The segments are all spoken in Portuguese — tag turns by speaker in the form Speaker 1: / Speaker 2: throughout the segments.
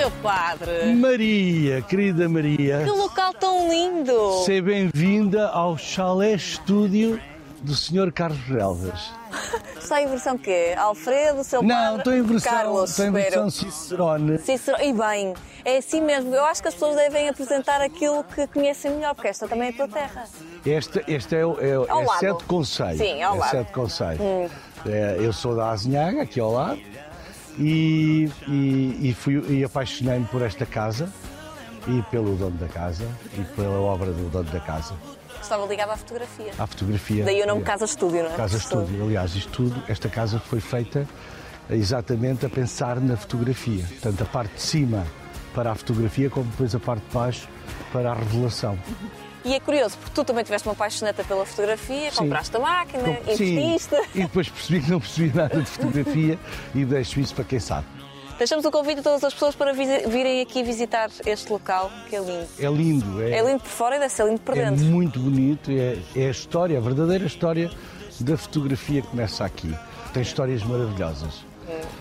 Speaker 1: Seu padre.
Speaker 2: Maria, querida Maria,
Speaker 1: Que local tão lindo.
Speaker 2: seja bem-vinda ao chalé estúdio do Sr. Carlos Relvas.
Speaker 1: Está em versão quê? Alfredo, seu
Speaker 2: Não,
Speaker 1: padre?
Speaker 2: estou em versão,
Speaker 1: Carlos,
Speaker 2: estou em versão Cicerone.
Speaker 1: Cícero, e bem, é assim mesmo. Eu acho que as pessoas devem apresentar aquilo que conhecem melhor, porque esta também é a tua terra.
Speaker 2: Este, este é, o- é, é. Sete Conselho.
Speaker 1: Sim, ao
Speaker 2: é
Speaker 1: lado. Hum.
Speaker 2: Sete Conselho. É, eu sou da Azinhaga, aqui ao lado, e, e, e, fui, e apaixonei-me por esta casa e pelo dono da casa e pela obra do dono da casa.
Speaker 1: Estava ligada à fotografia.
Speaker 2: À fotografia.
Speaker 1: Daí o nome Casa Estúdio, não é?
Speaker 2: Casa Estúdio. Aliás, isto tudo, esta casa foi feita exatamente a pensar na fotografia. Tanto a parte de cima para a fotografia, como depois a parte de baixo para a revelação.
Speaker 1: E é curioso, porque tu também tiveste uma paixoneta pela fotografia,
Speaker 2: Sim.
Speaker 1: compraste a máquina,
Speaker 2: Com-
Speaker 1: investiste.
Speaker 2: e depois percebi que não percebi nada de fotografia e deixo isso para quem sabe.
Speaker 1: Deixamos o convite a todas as pessoas para virem aqui visitar este local, que é lindo.
Speaker 2: É lindo, é,
Speaker 1: É lindo por fora e deve ser lindo por
Speaker 2: é
Speaker 1: dentro.
Speaker 2: muito bonito, é, é a história, a verdadeira história da fotografia que começa aqui. Tem histórias maravilhosas.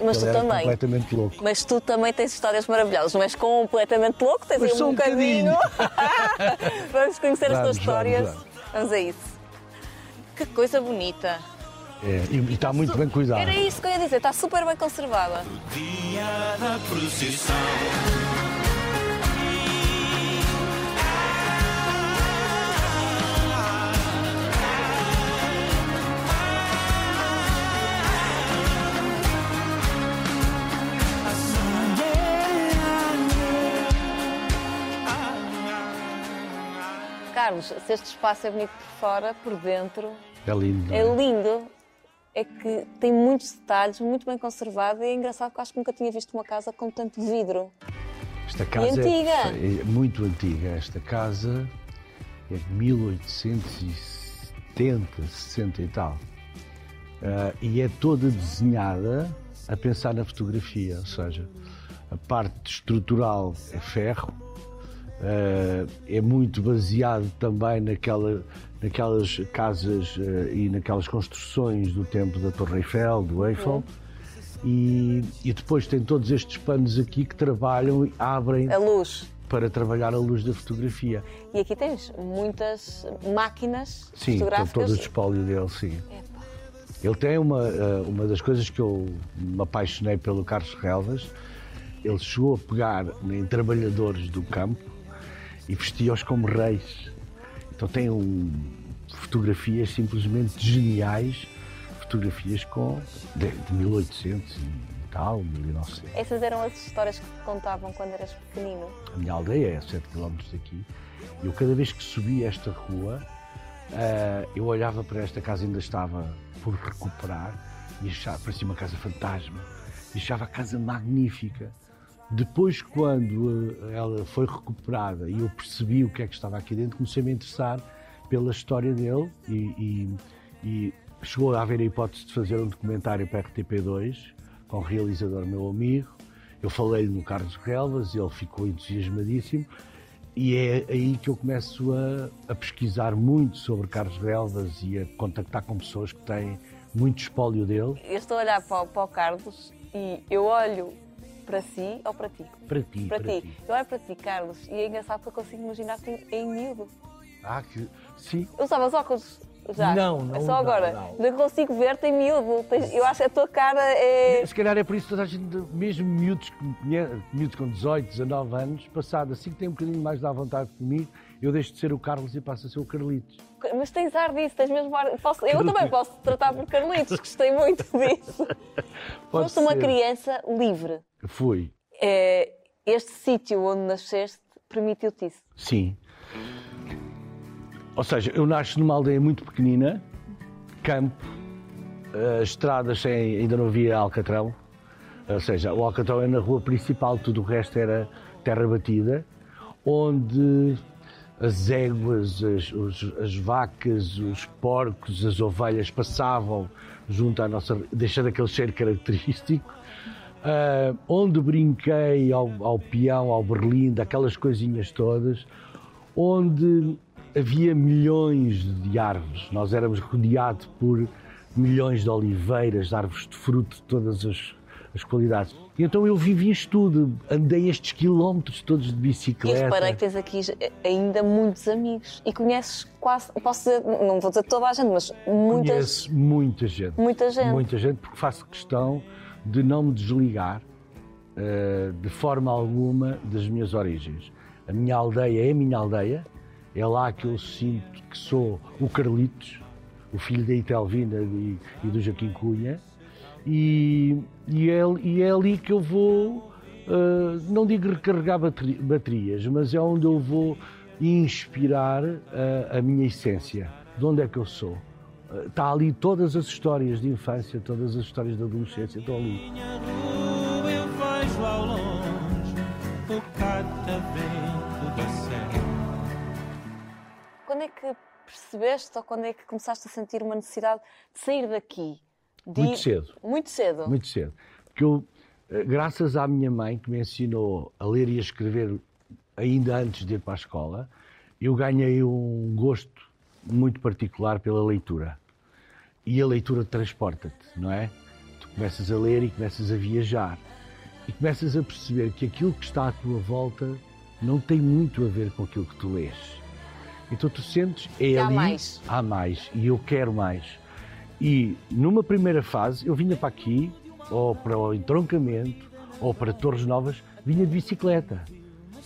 Speaker 1: Mas
Speaker 2: Ele
Speaker 1: tu também.
Speaker 2: completamente louco.
Speaker 1: Mas tu também tens histórias maravilhosas, não és completamente louco, tens
Speaker 2: Mas
Speaker 1: aí um
Speaker 2: um
Speaker 1: bocadinho. vamos conhecer as tuas
Speaker 2: Vamos,
Speaker 1: histórias.
Speaker 2: vamos,
Speaker 1: Vamos a isso. Que coisa bonita.
Speaker 2: É, e, e está muito bem cuidado.
Speaker 1: Era isso que eu ia dizer, está super bem conservada.
Speaker 3: Dia da procissão.
Speaker 1: Carlos, se este espaço é bonito por fora, por dentro
Speaker 2: É lindo. não
Speaker 1: é lindo. É que tem muitos detalhes, muito bem conservado e é engraçado que eu acho que nunca tinha visto uma casa com tanto vidro.
Speaker 2: Esta casa? É, é muito antiga. Esta casa é de 1870, 60 e tal. Ah, e é toda desenhada a pensar na fotografia, ou seja, a parte estrutural é ferro, é muito baseado também naquela, naquelas casas ah, e naquelas construções do tempo da Torre Eiffel, do Eiffel. E, e depois tem todos estes panos aqui que trabalham e abrem
Speaker 1: A luz.
Speaker 2: para trabalhar a luz da fotografia.
Speaker 1: E aqui tens muitas máquinas
Speaker 2: Sim,
Speaker 1: fotográficas.
Speaker 2: todo o espólio dele, sim.
Speaker 1: Epá.
Speaker 2: Ele tem uma, eh, uma das coisas que eu me apaixonei pelo Carlos Relvas. Ele chegou a pegar em trabalhadores do campo e vestia-os como reis. Então tem um, fotografias simplesmente geniais, fotografias com de, de 1800 e tal, 1900.
Speaker 1: Essas eram as histórias que te contavam quando eras pequenino.
Speaker 2: A minha aldeia é a 7 km daqui. E eu, cada vez que subia esta rua, ah, eu olhava para esta casa, ainda estava por recuperar, e achava, parecia uma casa fantasma. E achava a casa magnífica. Depois, quando ah, ela foi recuperada e eu percebi o que é que estava aqui dentro, comecei-me a interessar pela história dele e, e- e chegou a haver a hipótese de fazer um documentário para a RTP2 com o realizador meu amigo. Eu falei-lhe no Carlos Relvas, ele ficou entusiasmadíssimo e é aí que eu começo a, a pesquisar muito sobre Carlos Relvas e a contactar com pessoas que têm muito espólio dele.
Speaker 1: Eu estou a olhar para para o Carlos e eu olho para si ou para ti?
Speaker 2: Para ti,
Speaker 1: Para, ti. Eu olho para ti, Carlos, e é engraçado porque eu consigo imaginar-te em, em miúdo.
Speaker 2: Ah, que sim.
Speaker 1: Eu usavas óculos já?
Speaker 2: Não, não
Speaker 1: É só
Speaker 2: usava,
Speaker 1: agora.
Speaker 2: não.
Speaker 1: Ainda consigo ver-te em miúdo. Eu acho que a tua cara é.
Speaker 2: Se calhar é por isso que toda a gente, mesmo miúdos, miúdos com 18, 19 anos, passado assim que tem um bocadinho mais à vontade comigo, eu deixo de ser o Carlos e passo a ser o Carlitos.
Speaker 1: Mas tens ar disso, tens mesmo ar. Posso- Eu também posso tratar por Carlitos, gostei muito disso. Foste uma criança livre.
Speaker 2: Fui,
Speaker 1: É, este sítio onde nasceste permitiu-te isso.
Speaker 2: sim. Ou seja, eu nasci numa aldeia muito pequenina, campo, eh, estradas sem, ainda não havia Alcatrão. Ou seja, o Alcatrão é na rua principal, tudo o resto era terra batida, onde as éguas, as, os- as vacas, os porcos, as ovelhas passavam junto à nossa, deixando aquele cheiro característico. Ah, onde brinquei ao, ao peão, ao berlim, daquelas coisinhas todas, onde havia milhões de árvores. Nós éramos rodeados por milhões de oliveiras, de árvores de fruto de todas as, as qualidades. E então eu vivi isto tudo, andei estes quilómetros todos de
Speaker 1: E
Speaker 2: bicicleta.
Speaker 1: reparei que tens aqui ainda muitos amigos e conheces quase, posso dizer, não vou dizer toda a gente, mas muitas,
Speaker 2: Conheço muita gente.
Speaker 1: muita gente.
Speaker 2: Muita gente, porque faço questão de não me desligar eh, de forma alguma das minhas origens. A minha aldeia é a minha aldeia, é lá que eu sinto que sou o Carlitos, o filho da Itelvina e, e do Joaquim Cunha, e, e, é, e é ali que eu vou, eh, não digo recarregar bateri- baterias, mas é onde eu vou inspirar eh, a minha essência, de onde é que eu sou. Está ali todas as histórias de infância, todas as histórias de adolescência, estão ali.
Speaker 3: Minha rua eu vejo ao longe o catavento da serra.
Speaker 1: Quando é que percebeste ou quando é que começaste a sentir uma necessidade de sair daqui? De
Speaker 2: Muito
Speaker 1: ir-
Speaker 2: cedo.
Speaker 1: Muito cedo.
Speaker 2: Muito cedo. Porque eu, eh, graças à minha mãe, que me ensinou a ler e a escrever ainda antes de ir para a escola, eu ganhei um gosto muito particular pela leitura. E a leitura transporta-te, não é? Tu começas a ler e começas a viajar. E começas a perceber que aquilo que está à tua volta não tem muito a ver com aquilo que tu lês. Então tu sentes, é
Speaker 1: há
Speaker 2: ali,
Speaker 1: mais.
Speaker 2: há mais, e eu quero mais. E numa primeira fase, eu vinha para aqui, ou para o entroncamento, ou para Torres Novas, vinha de bicicleta.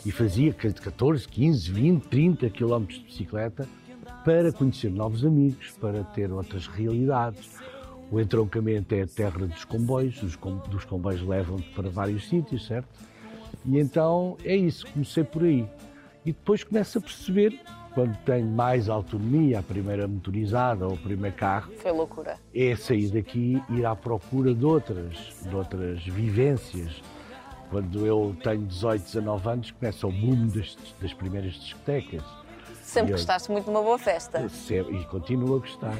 Speaker 2: E fazia 14, 15, 20, 30 quilómetros de bicicleta para conhecer novos amigos, para ter outras realidades. O entroncamento é a terra dos comboios, os com- dos comboios levam-te para vários sítios, certo? E então é isso, comecei por aí. E depois começo a perceber, quando tenho mais autonomia, a primeira motorizada ou o primeiro carro,
Speaker 1: Foi loucura.
Speaker 2: é sair daqui e ir à procura de outras, de outras vivências. Quando eu tenho 18, 19 anos, começa o boom das, das primeiras discotecas.
Speaker 1: Sempre
Speaker 2: eu-
Speaker 1: gostaste muito de uma boa festa.
Speaker 2: Sempre- E continuo a gostar.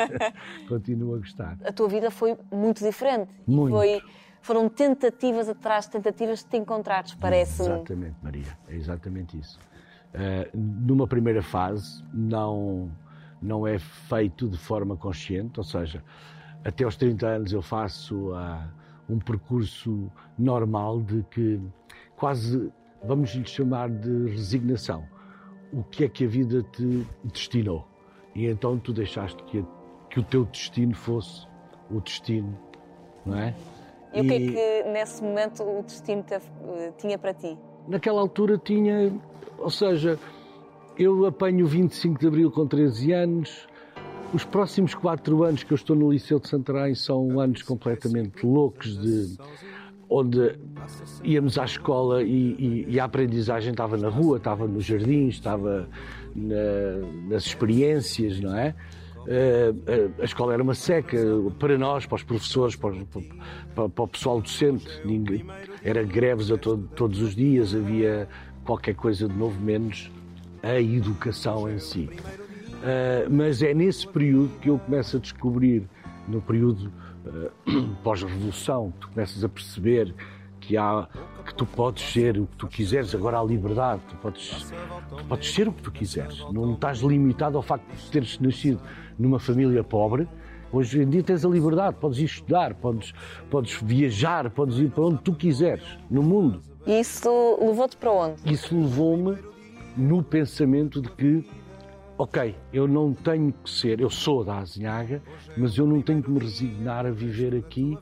Speaker 2: continuo a gostar.
Speaker 1: A tua vida foi muito diferente.
Speaker 2: Muito.
Speaker 1: Foi, foram tentativas atrás de tentativas de te encontrares, parece-me.
Speaker 2: Exatamente, Maria. É exatamente isso. Uh, numa primeira fase, não, não é feito de forma consciente, ou seja, até aos 30 anos eu faço ah, um percurso normal de que quase, vamos lhe chamar de resignação. O que é que a vida te destinou? E então tu deixaste que, a- que o teu destino fosse o destino, não é?
Speaker 1: E, o que é que nesse momento o destino teve- eh, tinha para ti?
Speaker 2: naquela altura tinha, ou seja, eu apanho o 25 de Abril com 13 anos, os próximos quatro anos que eu estou no Liceu de Santarém são anos completamente loucos de onde íamos à escola e, e- e a aprendizagem estava na rua, estava nos jardins, estava na- nas experiências, não é? Eh, eh, a escola era uma seca para nós, para os professores, para, para- para o pessoal docente. Ninguém, era greves a todo- todos os dias, havia qualquer coisa de novo, menos a educação em si. Eh, mas é nesse período que eu começo a descobrir, no período pós-revolução, tu começas a perceber que há que tu podes ser o que tu quiseres, agora há liberdade, tu podes, tu podes ser o que tu quiseres, não estás limitado ao facto de teres nascido numa família pobre. Hoje em dia tens a liberdade, podes ir estudar, podes, podes viajar, podes ir para onde tu quiseres, no mundo.
Speaker 1: E isso levou-te para onde?
Speaker 2: Isso levou-me no pensamento de que, ok, eu não tenho que ser, eu sou da Azinhaga, mas eu não tenho que me resignar a viver aqui.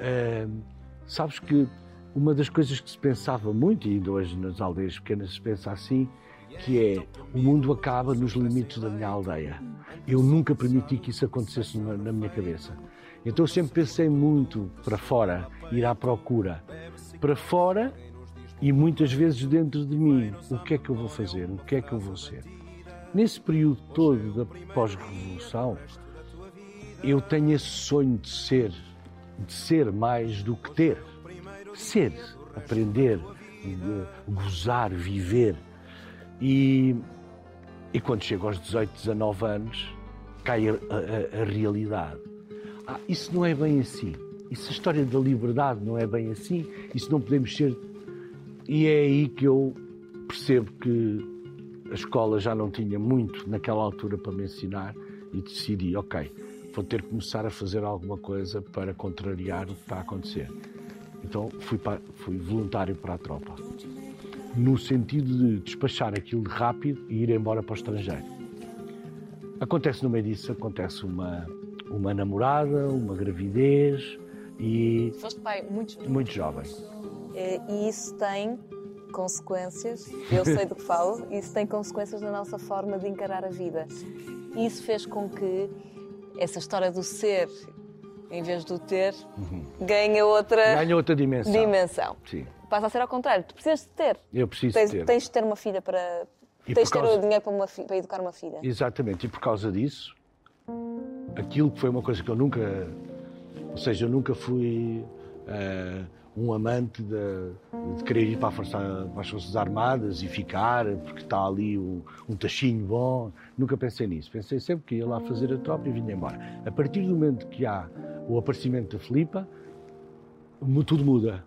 Speaker 2: Ahm, sabes que uma das coisas que se pensava muito, e ainda hoje nas aldeias pequenas se pensa assim, que é o mundo acaba nos limites da minha aldeia. Eu nunca permiti que isso acontecesse na, na minha cabeça. Então eu sempre pensei muito para fora, ir à procura. Para fora e muitas vezes dentro de mim, o que é que eu vou fazer? O que é que eu vou ser? Nesse período todo da pós-revolução, eu tenho esse sonho de ser, de ser mais do que ter. Ser, aprender, eh, gozar, viver. E, e quando chego aos 18, 19 anos, cai a, a- a realidade. Ah, isso não é bem assim. Isso, a história da liberdade não é bem assim. Isso não podemos ser. E é aí que eu percebo que a escola já não tinha muito naquela altura para me ensinar e decidi, ok, vou ter que começar a fazer alguma coisa para contrariar o que está a acontecer. Então fui, para, fui voluntário para a tropa, no sentido de despachar aquilo rápido e ir embora para o estrangeiro. Acontece no meio disso, acontece uma, uma namorada, uma gravidez e
Speaker 1: Foste pai muito jovem.
Speaker 2: muito jovem.
Speaker 1: Eh, E isso tem consequências, eu sei do que falo, isso tem consequências na nossa forma de encarar a vida. E isso fez com que essa história do ser, em vez do ter, ganha outra
Speaker 2: Uhum. Ganha outra dimensão.
Speaker 1: dimensão.
Speaker 2: Sim,
Speaker 1: Passa a ser ao contrário, tu precisas de ter.
Speaker 2: eu preciso
Speaker 1: Tens,
Speaker 2: ter.
Speaker 1: tens de ter uma filha para.
Speaker 2: E
Speaker 1: tens de
Speaker 2: por
Speaker 1: ter
Speaker 2: causa-
Speaker 1: o dinheiro para, uma para educar uma filha.
Speaker 2: Exatamente, e por causa disso, aquilo que foi uma coisa que eu nunca. Ou seja, eu nunca fui eh, um amante de, de querer ir para, força, para as Forças Armadas e ficar, porque está ali um, um tachinho bom. Nunca pensei nisso. Pensei sempre que ia lá fazer a tropa e vinha embora. A partir do momento que há o aparecimento da Filipa, tudo muda.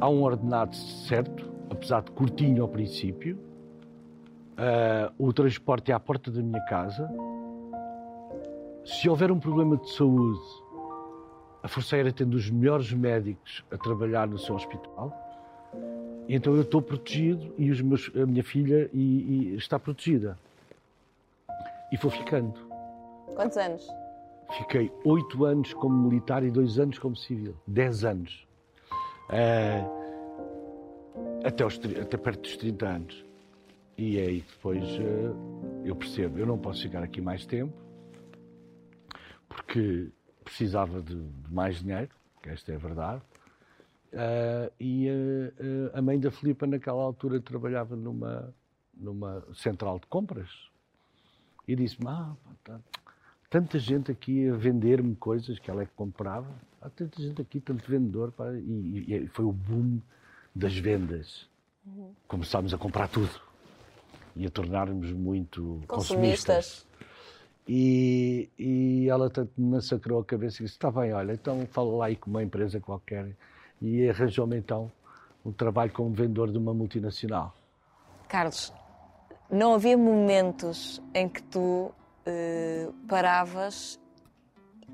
Speaker 2: Há um ordenado certo, apesar de curtinho ao princípio, Uh, o transporte é à porta da minha casa. Se houver um problema de saúde, a Força Aérea tem dos melhores médicos a trabalhar no seu hospital. Então eu estou protegido e os meus- a minha filha e- e está protegida. E vou ficando.
Speaker 1: Quantos anos?
Speaker 2: Fiquei oito anos como militar e dois anos como civil. Dez anos. Uh, até, tri- até perto dos 30 anos. E é aí que depois uh, eu percebo, eu não posso ficar aqui mais tempo, porque precisava de, de mais dinheiro, que esta é a verdade. Uh, e uh, a mãe da Filipa, naquela altura, trabalhava numa, numa central de compras. E disse-me: Ah, tá- tanta gente aqui a vender-me coisas que ela é que comprava. Há tanta gente aqui, tanto vendedor. pá, e, e- e foi o boom das vendas. Começámos a comprar tudo e a tornarmos muito consumistas.
Speaker 1: Consumistas.
Speaker 2: E, e ela tanto me massacrou a cabeça e disse: Está bem, olha, então fala lá aí com uma empresa qualquer. E arranjou-me então um trabalho como vendedor de uma multinacional.
Speaker 1: Carlos, não havia momentos em que tu eh, paravas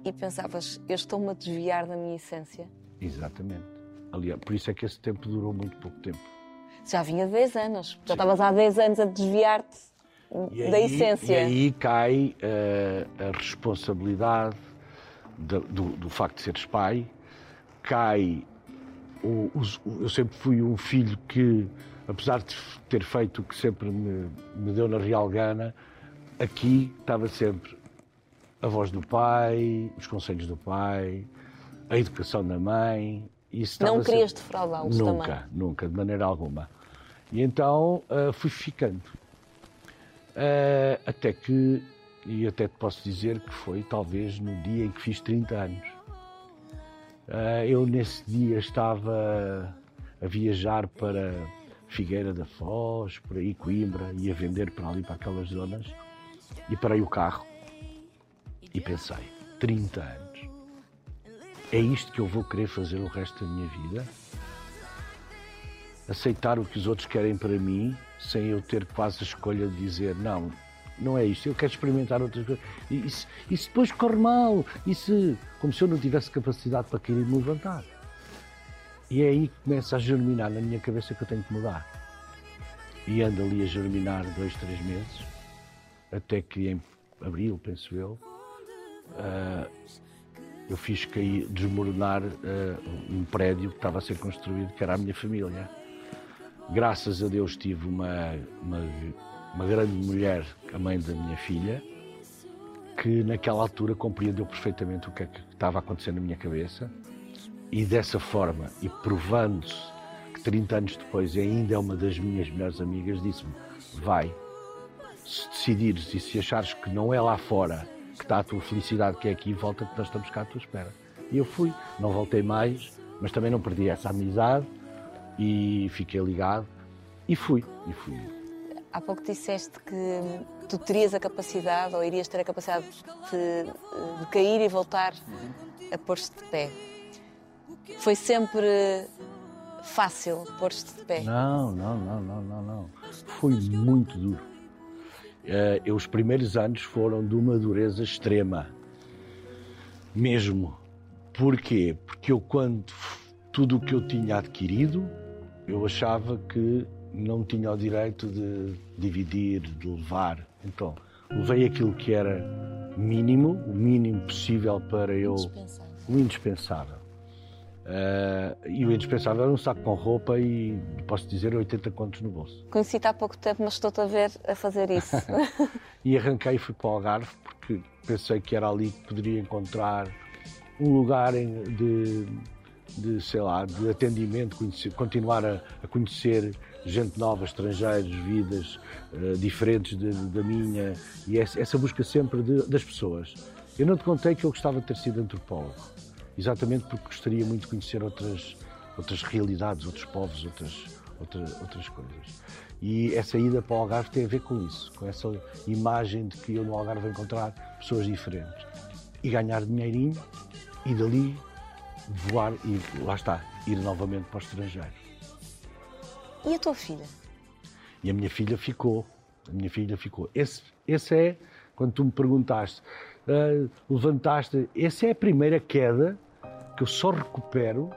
Speaker 1: e pensavas, eu estou-me a desviar da minha essência?
Speaker 2: Exatamente. Aliás, por isso é que esse tempo durou muito pouco tempo.
Speaker 1: Já vinha 10 anos, já estavas há 10 anos a desviar-te
Speaker 2: E
Speaker 1: da
Speaker 2: aí-
Speaker 1: essência.
Speaker 2: E aí cai eh, a responsabilidade da- do, do facto de seres pai, cai. O, o- eu sempre fui um filho que, apesar de ter feito o que sempre me, me deu na Real Gana, aqui estava sempre a voz do pai, os conselhos do pai, a educação da mãe. Isso
Speaker 1: Não querias
Speaker 2: sempre-
Speaker 1: defraudá-los
Speaker 2: Nunca,
Speaker 1: também.
Speaker 2: nunca, de maneira alguma. E então ah, fui ficando. Ah, até que, e até te posso dizer que foi talvez no dia em que fiz 30 anos. Ah, eu nesse dia estava a viajar para Figueira da Foz, por aí Coimbra, e a vender para ali, para aquelas zonas, e parei o carro e pensei, 30 anos, é isto que eu vou querer fazer o resto da minha vida? aceitar o que os outros querem para mim, sem eu ter quase a escolha de dizer não, não é isto, eu quero experimentar outras coisas. E, se, e se depois corre mal? E se, como se eu não tivesse capacidade para querer me levantar? E é aí que começa a germinar na minha cabeça que eu tenho que mudar. E ando ali a germinar dois, três meses, até que em abril, penso eu, ah, eu fiz cair, desmoronar ah, um prédio que estava a ser construído, que era a minha família. Graças a Deus tive uma, uma, uma grande mulher, a mãe da minha filha, que naquela altura compreendeu perfeitamente o que é que estava a acontecer na minha cabeça e dessa forma, e provando-se que 30 anos depois ainda é uma das minhas melhores amigas, disse-me, vai, se decidires e se achares que não é lá fora que está a tua felicidade, que é aqui, volta que nós estamos cá à tua espera. E eu fui, não voltei mais, mas também não perdi essa amizade e fiquei ligado e fui, e fui.
Speaker 1: Há pouco disseste que tu terias a capacidade, ou irias ter a capacidade de, de cair e voltar a pôr-te de pé. Foi sempre fácil pôr-te de pé.
Speaker 2: Não, não, não, não, não, não. Foi muito duro. Eu, os primeiros anos foram de uma dureza extrema. Mesmo. Porquê? Porque eu quando tudo o que eu tinha adquirido, eu achava que não tinha o direito de dividir, de levar. Então, levei aquilo que era mínimo, o mínimo possível para eu.
Speaker 1: Indispensável.
Speaker 2: O indispensável. Eh, e o indispensável era um saco com roupa e, posso dizer, 80 contos no bolso.
Speaker 1: Conheci-te há pouco tempo, mas estou-te a ver a fazer isso.
Speaker 2: E arranquei e fui para o Algarve porque pensei que era ali que poderia encontrar um lugar de, de sei lá, de atendimento, conhecer- continuar a, a conhecer gente nova, estrangeiros, vidas eh, diferentes da minha e essa, essa busca sempre das pessoas. Eu não te contei que eu gostava de ter sido antropólogo, exatamente porque gostaria muito de conhecer outras, outras realidades, outros povos, outras, outras, outras coisas. E essa ida para o Algarve tem a ver com isso, com essa imagem de que eu no Algarve vou encontrar pessoas diferentes e ganhar dinheirinho e dali voar e lá está, ir novamente para o estrangeiro.
Speaker 1: e a tua filha?
Speaker 2: E a minha filha ficou. A minha filha ficou. Esse, esse é, quando tu me perguntaste, ah, levantaste, essa é a primeira queda que eu só recupero,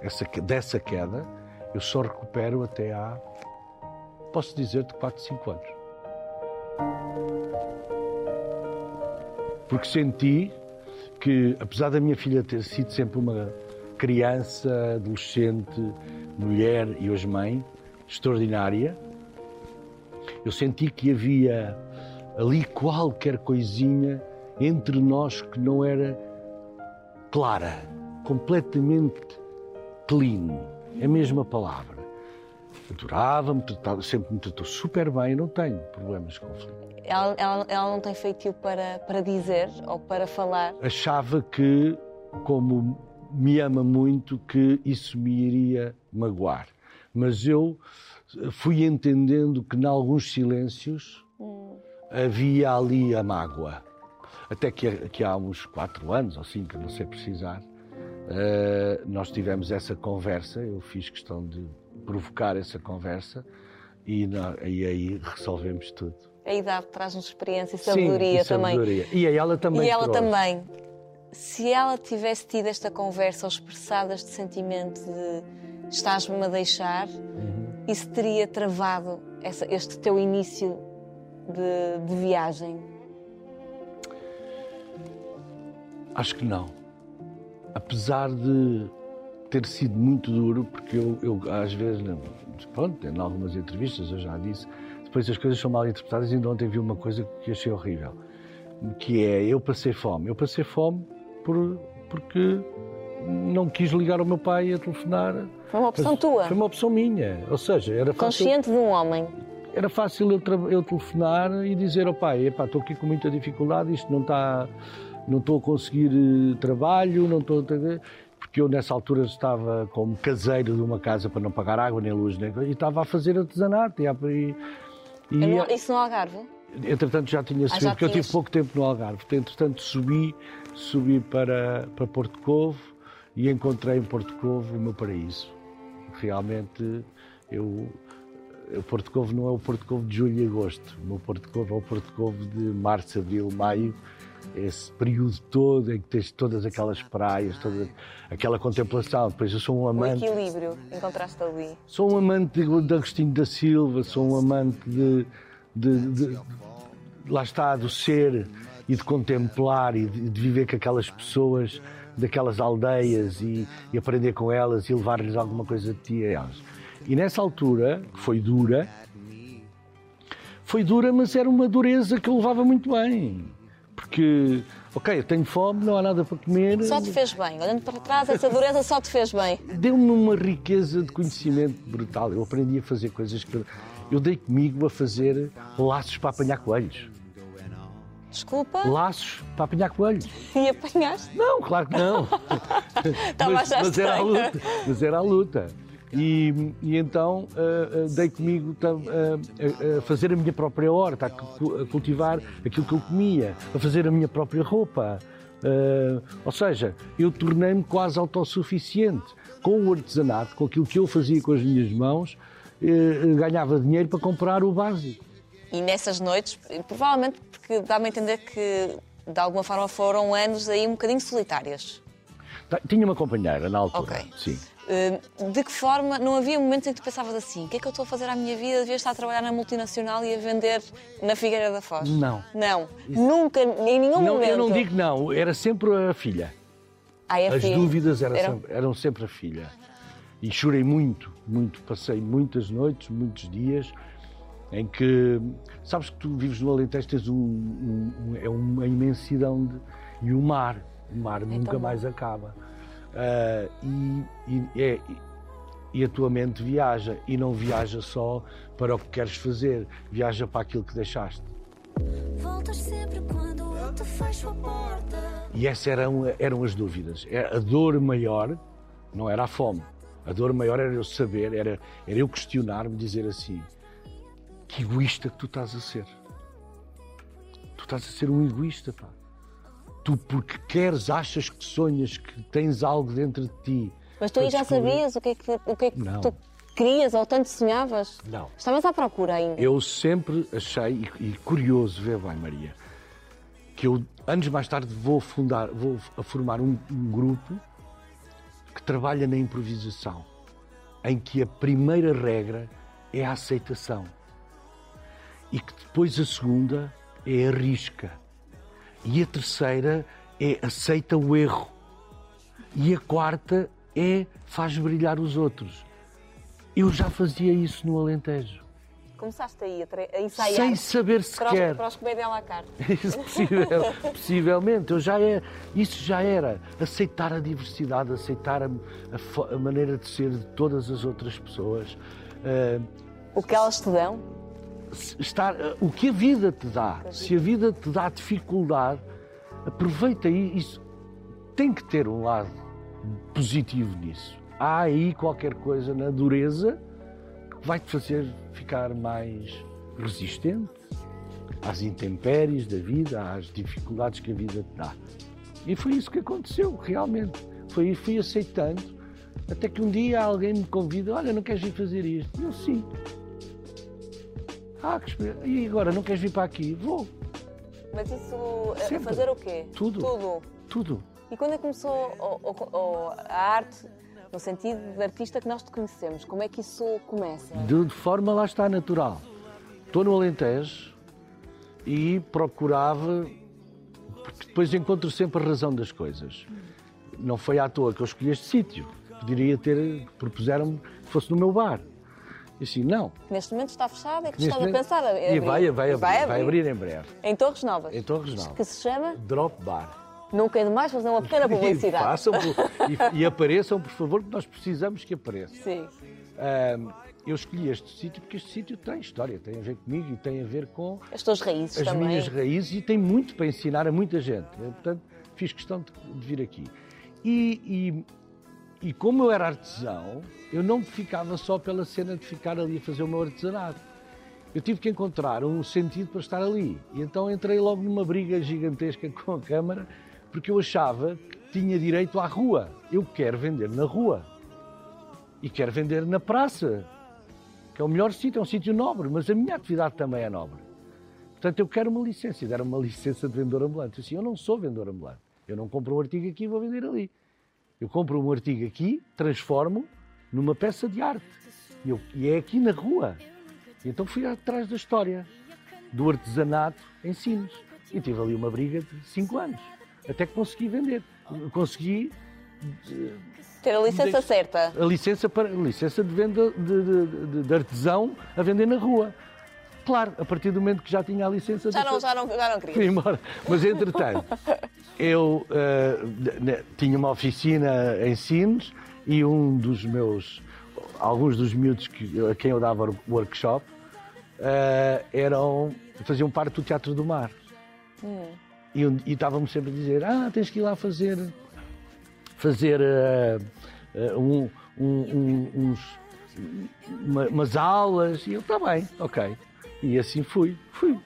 Speaker 2: essa, dessa queda, eu só recupero até há, posso dizer-te, 4, 5 anos. Porque senti que, apesar da minha filha ter sido sempre uma criança, adolescente, mulher e hoje mãe, extraordinária, eu senti que havia ali qualquer coisinha entre nós que não era clara, completamente clean, é a mesma palavra. Adorava-me, sempre me tratou super bem, não tenho problemas com Filipe.
Speaker 1: Ela, ela- ela não tem feitio para, para dizer ou para falar.
Speaker 2: achava que, como me ama muito, que isso me iria magoar. Mas eu fui entendendo que, em alguns silêncios, havia ali a mágoa. Até que, que há uns quatro anos ou cinco, não sei precisar, eh, nós tivemos essa conversa. Eu fiz questão de provocar essa conversa e, e aí resolvemos tudo.
Speaker 1: A idade traz-nos experiência e
Speaker 2: Sim,
Speaker 1: sabedoria
Speaker 2: e
Speaker 1: também.
Speaker 2: sabedoria. E a ela também.
Speaker 1: E ela
Speaker 2: trouxe.
Speaker 1: também. Se ela tivesse tido esta conversa ou expressado este sentimento de estás-me a deixar,
Speaker 2: Uhum.
Speaker 1: isso teria travado essa- este teu início de, de viagem.
Speaker 2: Acho que não. Apesar de ter sido muito duro, porque eu, eu, às vezes, pronto, em algumas entrevistas eu já disse, depois as coisas são mal interpretadas e ainda ontem vi uma coisa que achei horrível, que é eu passei fome. Eu passei fome por, porque não quis ligar ao meu pai a telefonar.
Speaker 1: Foi uma opção
Speaker 2: Mas
Speaker 1: tua,
Speaker 2: Foi uma opção minha. Ou seja, era fácil,
Speaker 1: consciente de um homem.
Speaker 2: era fácil eu, eu telefonar e dizer ao pai, epá, estou aqui com muita dificuldade, isto não está, não estou a conseguir eh, trabalho, não estou a... Porque eu nessa altura estava como caseiro de uma casa para não pagar água, nem luz, nem... e estava a fazer artesanato. E, e, e-
Speaker 1: não- Isso no Algarve?
Speaker 2: entretanto já tinha subido,
Speaker 1: já
Speaker 2: porque eu tive pouco tempo no Algarve. Entretanto subi, subi para, para Porto Covo e encontrei em Porto Covo o meu paraíso. Realmente eu o Porto Covo não é o Porto Covo de julho e agosto. O meu Porto Covo é o Porto Covo de março, abril, maio. Esse período todo em que tens todas aquelas praias, toda aquela contemplação. Depois eu sou um
Speaker 1: O
Speaker 2: amante.
Speaker 1: equilíbrio encontraste ali.
Speaker 2: Sou um amante de, de Agostinho da Silva, sou um amante de, de- de- lá está, do ser e de contemplar e de, de viver com aquelas pessoas daquelas aldeias e, e aprender com elas e levar-lhes alguma coisa de ti a elas. E nessa altura, que foi dura, foi dura, mas era uma dureza que eu levava muito bem. Porque, ok, eu tenho fome, não há nada para comer.
Speaker 1: Só te fez bem. Olhando para trás, essa dureza só te fez bem.
Speaker 2: deu-me uma riqueza de conhecimento brutal. Eu aprendi a fazer coisas que. eu- dei comigo a fazer laços para apanhar coelhos.
Speaker 1: Desculpa,
Speaker 2: Laços para apanhar coelhos.
Speaker 1: e apanhaste.
Speaker 2: Não, claro que não.
Speaker 1: Estava a
Speaker 2: mas, mas era a
Speaker 1: estranho.
Speaker 2: luta. Mas era a luta. E, e então ah, dei comigo a, a fazer a minha própria horta, a, cu- a cultivar aquilo que eu comia, a fazer a minha própria roupa. Ah, ou seja, eu tornei-me quase autossuficiente. Com o artesanato, com aquilo que eu fazia com as minhas mãos, eh, ganhava dinheiro para comprar o básico.
Speaker 1: E nessas noites, provavelmente porque dá-me a entender que de alguma forma foram anos aí um bocadinho solitários.
Speaker 2: Ta- Tinha uma companheira na altura.
Speaker 1: Ok.
Speaker 2: Sim.
Speaker 1: Eh, De que forma, não havia momentos em que tu pensavas assim, o que é que eu estou a fazer à minha vida? Devia estar a trabalhar na multinacional e a vender na Figueira da Foz.
Speaker 2: Não.
Speaker 1: Não, nunca, em nenhum
Speaker 2: Não,
Speaker 1: momento.
Speaker 2: eu não digo não, era sempre a filha.
Speaker 1: Ah, é
Speaker 2: As
Speaker 1: filho.
Speaker 2: dúvidas eram,
Speaker 1: Eram-
Speaker 2: Sempre, eram sempre a filha. E chorei muito, muito. Passei muitas noites, muitos dias em que. Sabes que tu vives no Alentejo, tens um, um- é uma imensidão de. E o mar. O mar nunca
Speaker 1: É bom.
Speaker 2: mais acaba. Ah, e, e, é- e a tua mente viaja. E não viaja só para o que queres fazer, viaja para aquilo que deixaste.
Speaker 4: Voltas sempre quando eu te fecho a porta.
Speaker 2: E essas eram, eram as dúvidas. É, A dor maior não era a fome. A dor maior era eu saber, era, era eu questionar-me, dizer assim: que egoísta que tu estás a ser. Tu estás a ser um egoísta, pá. Tu, porque queres, achas que sonhas, que tens algo dentro de ti.
Speaker 1: Mas tu aí já
Speaker 2: descobrir.
Speaker 1: sabias o que é que, o que, é que tu querias ou tanto sonhavas?
Speaker 2: Não.
Speaker 1: Estavas à procura ainda.
Speaker 2: Eu sempre achei, e, curioso, vê bem, Maria, que eu, anos mais tarde, vou, fundar, vou a formar um, um grupo que trabalha na improvisação, em que a primeira regra é a aceitação e que depois a segunda é a risca e a terceira é aceita o erro e a quarta é faz brilhar os outros. Eu já fazia isso no Alentejo.
Speaker 1: Começaste aí a, tre- a ensaiar
Speaker 2: Sem saber sequer.
Speaker 1: para os comédia à carte.
Speaker 2: Isso, possível- possivelmente, eu já é, isso já era. Aceitar a diversidade, aceitar a, a a maneira de ser de todas as outras pessoas. Ah,
Speaker 1: O que elas te dão?
Speaker 2: Estar, ah, o que a vida te dá. Se a vida te dá dificuldade, aproveita aí. Isso tem que ter um lado positivo nisso. Há aí qualquer coisa na dureza que vai te fazer ficar mais resistente às intempéries da vida, às dificuldades que a vida te dá. E foi isso que aconteceu, realmente. Foi, fui aceitando, até que um dia alguém me convida, olha, não queres vir fazer isto? Eu, sim. Ah, e agora, não queres vir para aqui? Vou,
Speaker 1: Mas isso,
Speaker 2: Sempre.
Speaker 1: fazer o quê?
Speaker 2: Tudo.
Speaker 1: Tudo.
Speaker 2: tudo.
Speaker 1: E quando é que começou o- o- a arte, no sentido de artista que nós te conhecemos? Como é que isso começa?
Speaker 2: De, de forma lá está natural. Estou no Alentejo e procurava, porque depois encontro sempre a razão das coisas. Não foi à toa que eu escolhi este sítio. Poderia ter, propuseram-me que fosse no meu bar. E assim, não.
Speaker 1: Neste momento está fechado, é que
Speaker 2: Neste
Speaker 1: estás a
Speaker 2: momento-
Speaker 1: pensar a
Speaker 2: E
Speaker 1: abrir.
Speaker 2: vai, vai,
Speaker 1: E
Speaker 2: abrir, vai abrir em breve.
Speaker 1: Em Torres Novas.
Speaker 2: Em Torres Novas.
Speaker 1: Que se chama
Speaker 2: Drop Bar.
Speaker 1: Nunca é demais fazer uma pequena
Speaker 2: E,
Speaker 1: publicidade.
Speaker 2: façam, por- e, e apareçam, por favor, que nós precisamos que apareçam.
Speaker 1: Sim.
Speaker 2: Ahm, eu escolhi este sítio porque este sítio tem história, tem a ver comigo e tem a ver com
Speaker 1: As tuas raízes
Speaker 2: as
Speaker 1: também.
Speaker 2: minhas raízes e tem muito para ensinar a muita gente. Eu, portanto, fiz questão de, de vir aqui. E, e, e como eu era artesão, eu não ficava só pela cena de ficar ali a fazer o meu artesanato. Eu tive que encontrar um sentido para estar ali. E então entrei logo numa briga gigantesca com a Câmara, porque eu achava que tinha direito à rua. Eu quero vender na rua. E quero vender na praça, que é o melhor sítio, é um sítio nobre, mas a minha atividade também é nobre. Portanto, eu quero uma licença. E deram uma licença de vendedor ambulante. Eu disse, eu não sou vendedor ambulante. Eu não compro um artigo aqui e vou vender ali. Eu compro um artigo aqui, transformo numa peça de arte. E, eu- e é aqui na rua. E então fui atrás da história do artesanato em Sines. E tive ali uma briga de cinco anos. Até que consegui vender. Consegui
Speaker 1: Ter a licença
Speaker 2: Deixa-
Speaker 1: certa.
Speaker 2: a licença, para, a licença de venda de, de- de- de artesão a vender na rua. Claro, a partir do momento que já tinha a licença...
Speaker 1: Já não, já não, já não
Speaker 2: Fui
Speaker 1: queria.
Speaker 2: embora. Mas, entretanto, eu de- tinha uma oficina em Sines e um dos meus, alguns dos miúdos que, a quem eu dava workshop eh, eram, faziam parte do Teatro do Mar. E, um- e estavam-me sempre a dizer, ah, tens que ir lá fazer, fazer eh, um- um- um- uns, uma- umas aulas. E eu, está bem, ok. E assim fui, fui.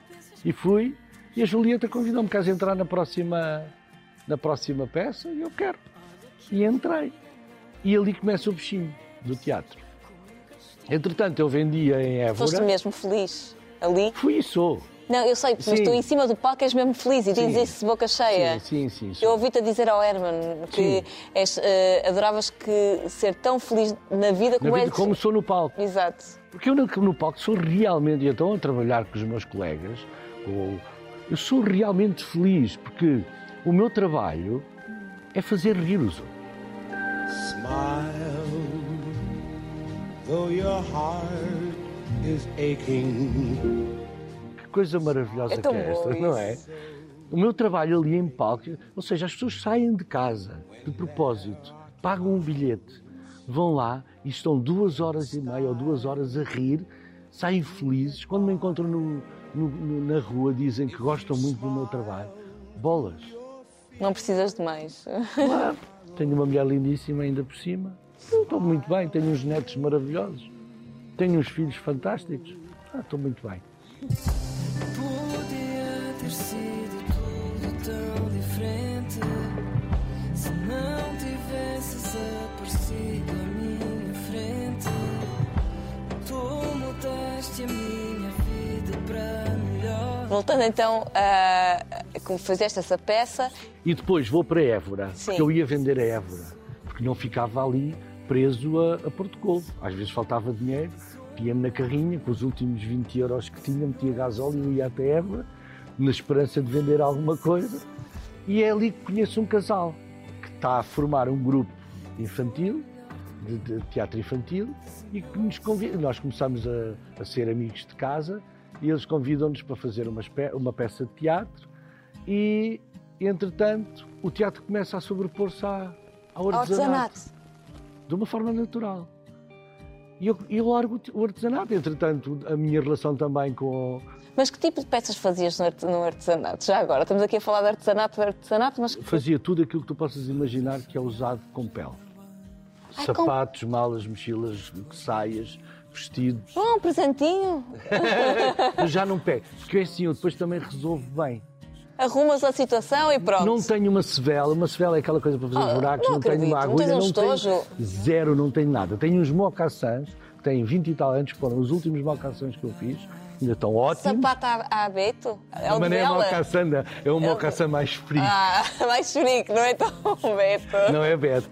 Speaker 2: E fui. E a Julieta convidou-me caso entrar na próxima, na próxima peça e eu quero. E entrei. E ali começa o bichinho do teatro. Entretanto, eu vendia em
Speaker 1: Foste
Speaker 2: Évora.
Speaker 1: mesmo feliz ali.
Speaker 2: Fui e sou.
Speaker 1: Não, eu sei, mas
Speaker 2: Sim.
Speaker 1: tu em cima do palco és mesmo feliz e dizes
Speaker 2: Sim.
Speaker 1: isso de boca cheia.
Speaker 2: Sim, sim, sim.
Speaker 1: Eu ouvi-te a dizer ao Herman que és, eh, adoravas que ser tão feliz na vida como
Speaker 2: Na vida,
Speaker 1: és.
Speaker 2: como sou no palco.
Speaker 1: Exato.
Speaker 2: Porque eu no, no palco sou realmente, e então a trabalhar com os meus colegas, com- eu sou realmente feliz, porque o meu trabalho é fazer rir os outros.
Speaker 5: Smile, though your heart is aching.
Speaker 2: Que coisa maravilhosa
Speaker 1: É
Speaker 2: que é esta, não é? O meu trabalho ali em palco, ou seja, as pessoas saem de casa de propósito, pagam um bilhete, vão lá e estão duas horas e meia ou duas horas a rir, saem felizes. Quando me encontram no- no- no- na rua, dizem que gostam muito do meu trabalho. Bolas.
Speaker 1: Não precisas de mais.
Speaker 2: Claro, tenho uma mulher lindíssima ainda por cima. Eu estou muito bem, tenho uns netos maravilhosos, tenho uns filhos fantásticos. Ah, estou muito bem.
Speaker 6: Podia ter sido tudo tão diferente se não tivesses aparecido à minha frente. Tu mudaste a minha vida para melhor.
Speaker 1: Voltando então a como fizeste essa peça,
Speaker 2: E depois vou para Évora,
Speaker 1: Sim.
Speaker 2: porque eu ia vender a Évora, porque não ficava ali preso a, a Porto Covo. Às vezes faltava dinheiro, ia-me na carrinha, com os últimos 20 euros que tinha, metia gasóleo e ia até Évora, na esperança de vender alguma coisa. E é ali que conheço um casal está a formar um grupo infantil, de, de teatro infantil, e que nos convida. Nós começamos a, a ser amigos de casa e eles convidam-nos para fazer uma, uma peça de teatro e, entretanto, o teatro começa a sobrepor-se ao artesanato,
Speaker 1: artesanato.
Speaker 2: de uma forma natural. E eu, eu largo o te- o artesanato. Entretanto, a minha relação também com.
Speaker 1: Mas que tipo de peças fazias no arte- no artesanato? Já agora, estamos aqui a falar de artesanato, de artesanato, mas
Speaker 2: Fazia tudo aquilo que tu possas imaginar que é usado com pele:
Speaker 1: Ai, com-
Speaker 2: sapatos, malas, mochilas, saias, vestidos.
Speaker 1: Oh, um presentinho.
Speaker 2: Já não pego. Porque é assim, eu depois também resolvo bem.
Speaker 1: Arrumas a situação e pronto.
Speaker 2: Não tenho uma sevela, uma sevela é aquela coisa para fazer
Speaker 1: Ah,
Speaker 2: buracos,
Speaker 1: não
Speaker 2: não, tenho uma
Speaker 1: acredito. Não
Speaker 2: agulha,
Speaker 1: um
Speaker 2: não tenho zero, não tenho nada. Tenho uns mocassins, que têm 20 e tal anos, que foram os últimos mocassins que eu fiz, ainda estão ótimos.
Speaker 1: Sapato a, a Beto? É o
Speaker 2: Mas não é mocassin, é um mocassin mais frio,
Speaker 1: Ah, mais frio, não é tão Beto.
Speaker 2: não é Beto.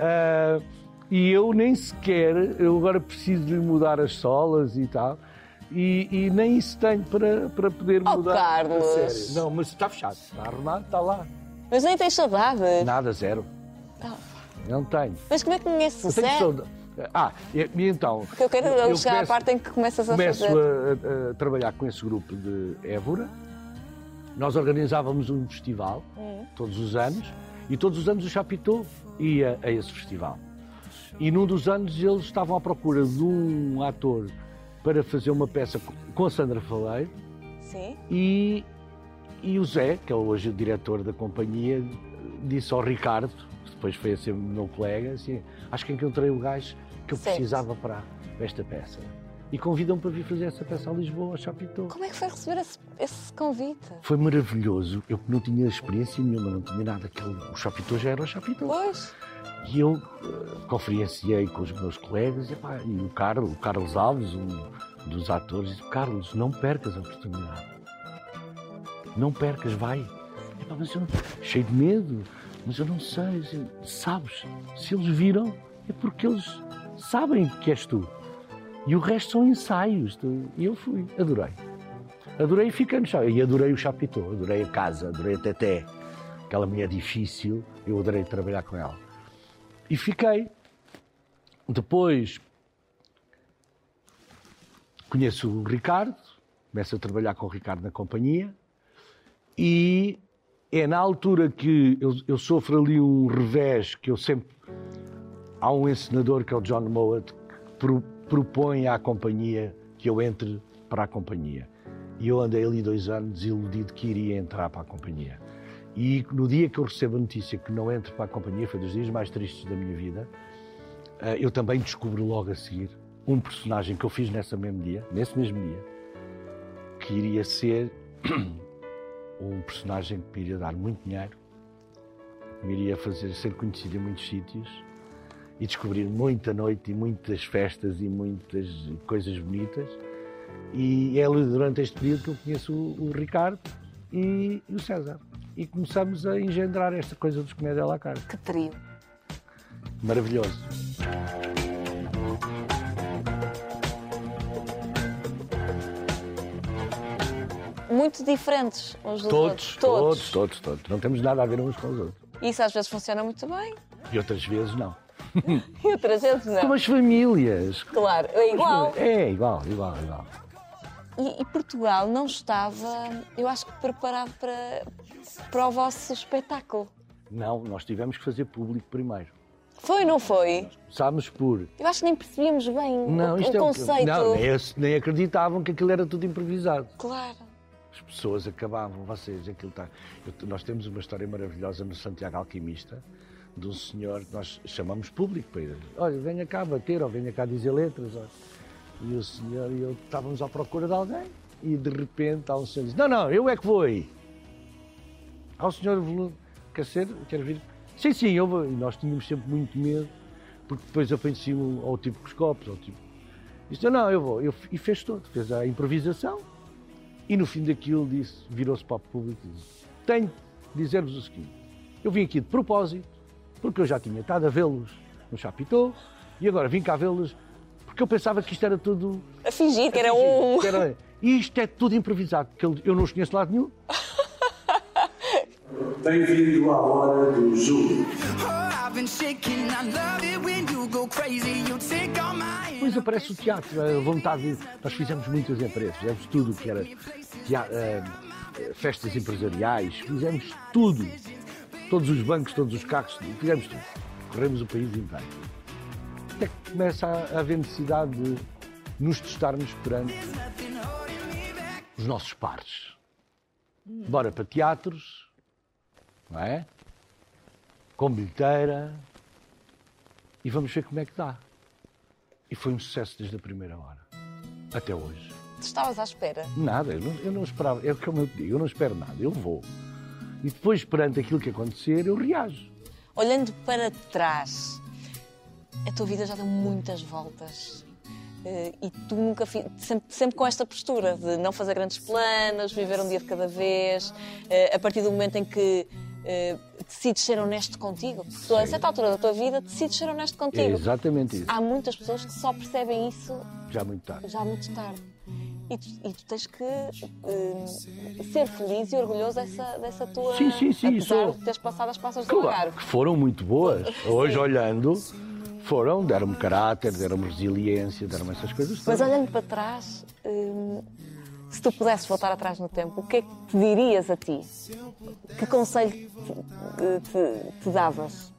Speaker 2: Ah, e eu nem sequer, eu agora preciso de mudar as solas e tal, e, e nem isso tenho para, para poder
Speaker 1: Oh,
Speaker 2: mudar.
Speaker 1: Carlos.
Speaker 2: Não, mas está fechado, está arrumado, está lá.
Speaker 1: Mas nem tens saudades.
Speaker 2: Nada, zero.
Speaker 1: Ah.
Speaker 2: Não tenho.
Speaker 1: Mas como é que conheces o Zé?
Speaker 2: Ah, e, e então.
Speaker 1: Porque eu quero
Speaker 2: eu
Speaker 1: chegar à
Speaker 2: começo-
Speaker 1: parte em que começas a
Speaker 2: Começo
Speaker 1: fazer.
Speaker 2: a, a- a trabalhar com esse grupo de Évora. Nós organizávamos um festival
Speaker 1: Hum.
Speaker 2: todos os anos e todos os anos o Chapitão ia a esse festival. E num dos anos eles estavam à procura de um ator para fazer uma peça com- a Sandra Faleiro
Speaker 1: Sim.
Speaker 2: e, e o Zé, que é hoje o diretor da companhia, disse ao Ricardo, que depois foi a ser meu colega, assim, acho que encontrei o gajo que eu
Speaker 1: Certo.
Speaker 2: precisava para esta peça. E convidam para vir fazer essa peça a Lisboa, a Chapitão.
Speaker 1: Como é que foi receber esse, esse convite?
Speaker 2: Foi maravilhoso. Eu não tinha experiência nenhuma, não tinha nada. Aquele, o Chapitão já era o Chapitão.
Speaker 1: Pois.
Speaker 2: E eu eh, conferenciei com os meus colegas e, pá, e o, Carlos, o Carlos Alves, um dos atores, disse: Carlos, não percas a oportunidade. Não percas, vai. E, pá, mas eu cheio de medo, mas eu não sei. assim, sabes, se eles viram, é porque eles sabem que és tu. E o resto são ensaios. E eu fui, adorei. Adorei fiquei no. E adorei o Chapitão, adorei a casa, adorei a Teté. Aquela mulher difícil, eu adorei trabalhar com ela. E fiquei. Depois conheço o Ricardo, começo a trabalhar com o Ricardo na companhia e é na altura que eu, eu sofro ali um revés que eu sempre. Há um encenador que é o John Mowat que pro- propõe à companhia que eu entre para a companhia. E eu andei ali dois anos iludido que iria entrar para a companhia. E no dia que eu recebo a notícia que não entro para a companhia, foi dos dias mais tristes da minha vida, eh, eu também descubro logo a seguir um personagem que eu fiz nesse mesmo dia, nesse mesmo dia, que iria ser um personagem que me iria dar muito dinheiro, me iria fazer ser conhecido em muitos sítios e descobrir muita noite e muitas festas e muitas coisas bonitas, E é durante este período que eu conheço o, Ricardo e o César. E começamos a engendrar esta coisa dos comédia à la carte.
Speaker 1: Que trio.
Speaker 2: Maravilhoso.
Speaker 1: Muito diferentes uns dos
Speaker 2: Todos,
Speaker 1: outros.
Speaker 2: todos, todos, todos. Não temos nada a ver uns com os outros.
Speaker 1: Isso às vezes funciona muito bem
Speaker 2: E outras vezes não.
Speaker 1: e outras vezes não.
Speaker 2: Como as famílias.
Speaker 1: Claro, é igual.
Speaker 2: É, igual, igual, igual.
Speaker 1: E, e Portugal não estava, eu acho que preparado para, para o vosso espetáculo.
Speaker 2: Não, nós tivemos que fazer público primeiro.
Speaker 1: Foi, não foi?
Speaker 2: Começámos por.
Speaker 1: Eu acho que nem percebíamos bem
Speaker 2: Não,
Speaker 1: o, o
Speaker 2: é
Speaker 1: conceito.
Speaker 2: Não, nem, nem acreditavam que aquilo era tudo improvisado.
Speaker 1: Claro.
Speaker 2: As pessoas acabavam, vocês, aquilo está. eu- nós temos uma história maravilhosa no Santiago Alquimista, de um senhor que nós chamamos público para ir. Olha, venha cá bater, ou venha cá dizer letras. olha. E o senhor e eu estávamos à procura de alguém, e de repente há um senhor que diz: Não, não, eu é que vou aí. Há o senhor, quer ser, quer vir? Sim, sim, eu vou. E nós tínhamos sempre muito medo, porque depois apareciam ao tipo com os copos, ao tipo. Disse: Não, eu vou. Eu, e fez todo, fez a improvisação. E no fim daquilo disse, virou-se para o público e disse: Tenho de dizer-vos o seguinte: eu vim aqui de propósito, porque eu já tinha estado a vê-los no Chapitão, e agora vim cá vê-los porque eu pensava que isto era tudo.
Speaker 1: A fingir que era um.
Speaker 2: que era- e isto é tudo improvisado, porque eu- não os conheço de lado nenhum.
Speaker 7: Bem-vindo à hora do jogo.
Speaker 6: Oh,
Speaker 2: Depois aparece o teatro, a vontade. de- Nós fizemos muitas empresas, fizemos tudo o que era eh, festas empresariais, fizemos tudo. Todos os bancos, todos os carros, fizemos tudo. Corremos o país inteiro. Até que começa a haver necessidade de nos testarmos perante os nossos pares. Bora para teatros, não é? Com bilheteira e vamos ver como é que dá. E foi um sucesso desde a primeira hora. Até hoje.
Speaker 1: Tu estavas à espera.
Speaker 2: Nada, eu não, eu não esperava. É como eu te digo, eu não espero nada, eu vou. E depois, perante aquilo que acontecer, eu reajo.
Speaker 1: Olhando para trás, a tua vida já deu muitas voltas. Eh, E tu nunca sempre, sempre com esta postura de não fazer grandes planos, viver um dia de cada vez, eh, a partir do momento em que eh, decides ser honesto contigo. Porque tu, a certa altura da tua vida, decides ser honesto
Speaker 2: É
Speaker 1: contigo.
Speaker 2: exatamente isso.
Speaker 1: Há muitas pessoas que só percebem isso
Speaker 2: Já muito tarde.
Speaker 1: já muito tarde. E tu, e tu tens que eh, ser feliz e orgulhoso dessa, dessa tua.
Speaker 2: Sim, sim, sim,
Speaker 1: Apesar
Speaker 2: sou.
Speaker 1: de teres passado as passas do
Speaker 2: Claro,
Speaker 1: Algarve.
Speaker 2: que foram muito boas. Hoje, olhando, foram, deram-me caráter, deram-me resiliência, deram-me essas coisas.
Speaker 1: Mas
Speaker 2: todas.
Speaker 1: olhando para trás, hum, se tu pudesses voltar atrás no tempo, o que é que te dirias a ti? Que conselho te, te- te davas?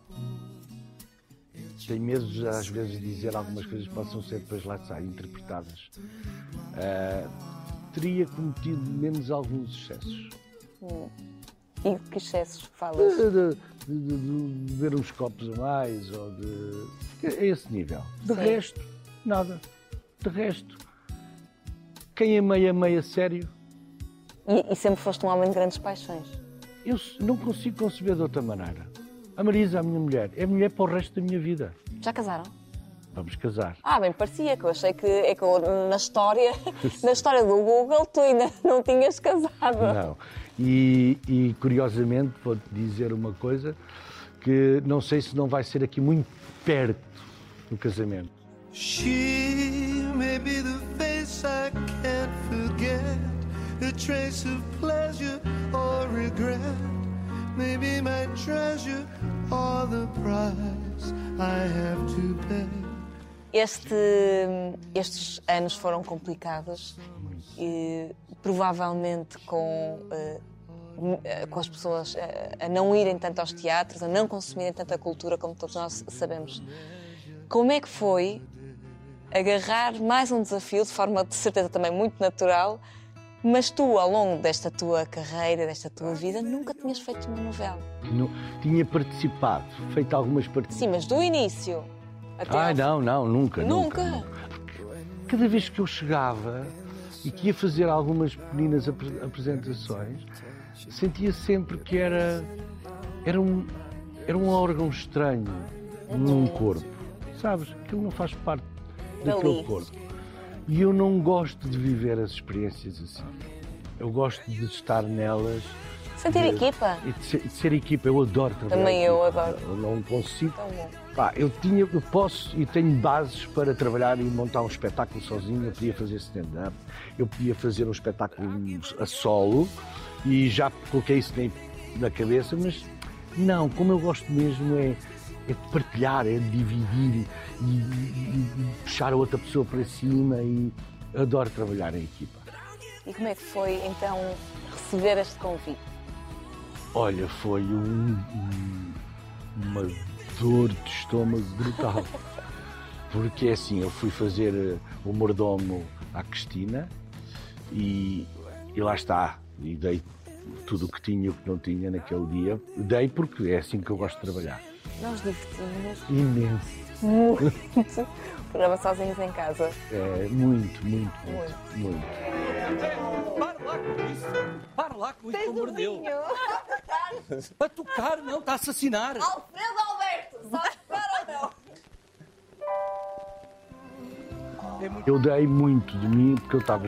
Speaker 2: Tenho medo, às vezes, de dizer algumas coisas que possam ser depois lá está, interpretadas. Ah, teria cometido menos alguns excessos.
Speaker 1: E que excessos falas?
Speaker 2: De, de- de- de- beber uns copos a mais, ou de. a esse nível. De
Speaker 1: Sim.
Speaker 2: resto, nada. De resto, quem amei, amei a sério.
Speaker 1: E, e sempre foste um homem de grandes paixões.
Speaker 2: Eu não consigo conceber de outra maneira. A Marisa, a minha mulher, é mulher para o resto da minha vida.
Speaker 1: Já casaram?
Speaker 2: Vamos casar.
Speaker 1: Ah, bem, parecia que eu achei que, é que eu, na história, na história do Google, tu ainda não tinhas casado.
Speaker 2: Não. E, e, curiosamente vou-te dizer uma coisa que não sei se não vai ser aqui muito perto do casamento.
Speaker 3: She may be the face I can't forget, a trace of pleasure or regret. Maybe my treasure or the price I have to pay.
Speaker 1: Este, estes anos foram complicados e provavelmente com, eh, eh, com as pessoas eh, a não irem tanto aos teatros, a não consumirem tanta cultura como todos nós sabemos. Como é que foi agarrar mais um desafio de forma de certeza também muito natural, mas tu ao longo desta tua carreira, desta tua vida, nunca tinhas feito uma novela.
Speaker 2: Não- tinha participado, feito algumas participações.
Speaker 1: Sim, mas do início até
Speaker 2: Ai,
Speaker 1: ao-
Speaker 2: não, não, nunca, nunca.
Speaker 1: Nunca?
Speaker 2: Cada vez que eu chegava e que ia fazer algumas pequenas apre- apresentações, sentia sempre que era, era, um, era um órgão estranho num corpo. Sabes? Aquilo não faz parte daquele corpo. E eu não gosto de viver as experiências assim. Eu gosto de estar nelas.
Speaker 1: Sentir
Speaker 2: de-
Speaker 1: equipa.
Speaker 2: E de ser, de ser equipa, eu adoro trabalhar.
Speaker 1: Também eu
Speaker 2: equipa.
Speaker 1: adoro.
Speaker 2: Eu não consigo.
Speaker 1: Tão bom.
Speaker 2: Pá, eu tinha, eu posso e tenho bases para trabalhar e montar um espetáculo sozinho. Eu podia fazer stand-up, eu podia fazer um espetáculo a solo e já coloquei isso na cabeça, mas não, como eu gosto mesmo é, é de partilhar, é dividir e, e- e puxar a outra pessoa para cima e adoro trabalhar em equipa.
Speaker 1: E como é que foi então receber este convite?
Speaker 2: Olha, foi um- um- uma dor de estômago brutal. Porque é assim, eu fui fazer eh, o mordomo à Cristina e, e lá está. E dei tudo o que tinha e o que não tinha naquele dia. Dei porque é assim que eu gosto de trabalhar.
Speaker 1: Nós divertimos
Speaker 2: Imenso.
Speaker 1: muito. Programa sozinhos em casa.
Speaker 2: É, muito, muito, muito, muito.
Speaker 8: Para lá com isso! Para lá com isso, pelo amor de Deus! A tocar, não, está a assassinar!
Speaker 1: Alfredo Alberto, sabes para ou não?
Speaker 2: Eu dei muito de mim porque eu estava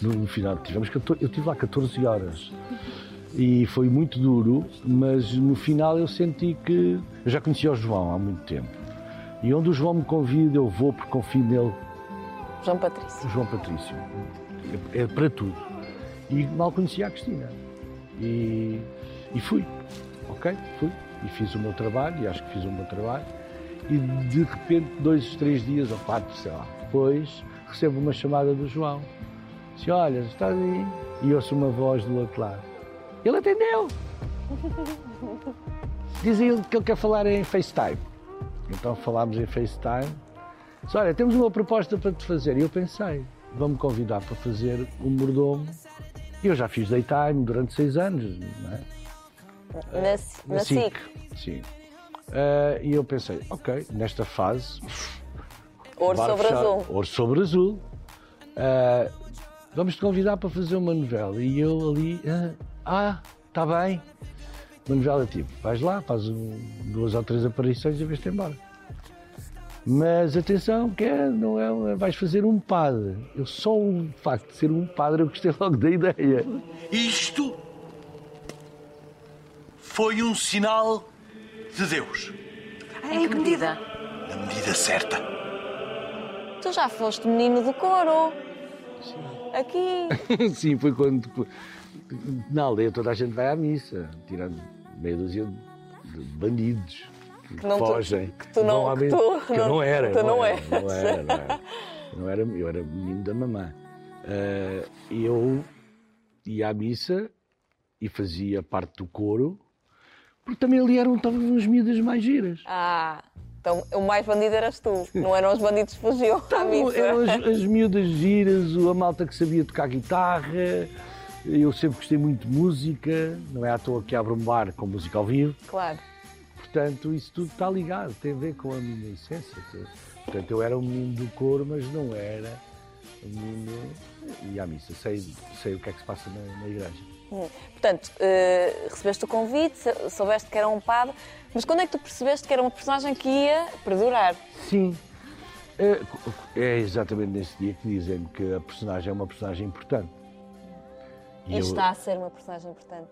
Speaker 2: no final, tivemos 14, eu tive lá 14 horas e foi muito duro, mas no final eu senti que eu já conhecia o João há muito tempo e onde o João me convida eu vou porque confio nele,
Speaker 1: João Patrício.
Speaker 2: João Patrício, é, é para tudo. E mal conhecia a Cristina e, e fui, ok? Fui e fiz o meu trabalho e acho que fiz o meu trabalho e de repente, dois, três dias ou quatro, sei lá, depois, recebo uma chamada do João. Disse, olha, estás aí? E ouço uma voz do outro lado. Ele atendeu! Diz ele que ele quer falar em FaceTime. Então falámos em FaceTime. Disse, olha, temos uma proposta para te fazer. E eu pensei, vão-me convidar para fazer um mordomo. E eu já fiz daytime durante seis anos, não é?
Speaker 1: Na, na SIC.
Speaker 2: Sim. Ah, e eu pensei, ok, nesta fase,
Speaker 1: Ouro sobre azul.
Speaker 2: Ouro sobre azul. Ah, vamos te convidar para fazer uma novela. E eu ali, ah, está bem. Uma novela tipo, vais lá, faz um- duas ou três aparições e vais-te embora. Mas atenção, que é, não é, vais fazer um padre. Eu só o facto de ser um padre, eu gostei logo da ideia.
Speaker 7: Isto foi um sinal de Deus,
Speaker 1: Em que medida?
Speaker 7: na medida certa.
Speaker 1: Tu já foste menino do coro. Aqui.
Speaker 2: Sim, foi quando. Na aldeia toda a gente vai à missa, tirando meia dúzia de bandidos que,
Speaker 1: Que não tu-
Speaker 2: fogem.
Speaker 1: que tu não- que tu
Speaker 2: Que
Speaker 1: não-
Speaker 2: não era.
Speaker 1: tu não
Speaker 2: era,
Speaker 1: eras.
Speaker 2: não era, não era. Não era, eu era menino da mamã. Ah, E eu ia à missa e fazia parte do coro, porque também ali eram talvez umas miúdas mais giras.
Speaker 1: Ah, então o mais bandido eras tu. Não eram os bandidos que fugiam à missa.
Speaker 2: Eram as, as miúdas giras, a malta que sabia tocar guitarra. Eu sempre gostei muito de música, não é à toa que abro um bar com música ao vivo.
Speaker 1: Claro.
Speaker 2: Portanto, isso tudo está ligado, tem a ver com a minha essência. Portanto, eu era um menino do coro, mas não era um menino. E à missa, sei, sei o que é que se passa na, na igreja.
Speaker 1: Hum. Portanto, eh, recebeste o convite, soubeste que era um padre, mas quando é que tu percebeste que era uma personagem que ia perdurar?
Speaker 2: Sim. É, é exatamente nesse dia que dizem que a personagem é uma personagem importante.
Speaker 1: E
Speaker 2: eu,
Speaker 1: está a ser uma personagem importante.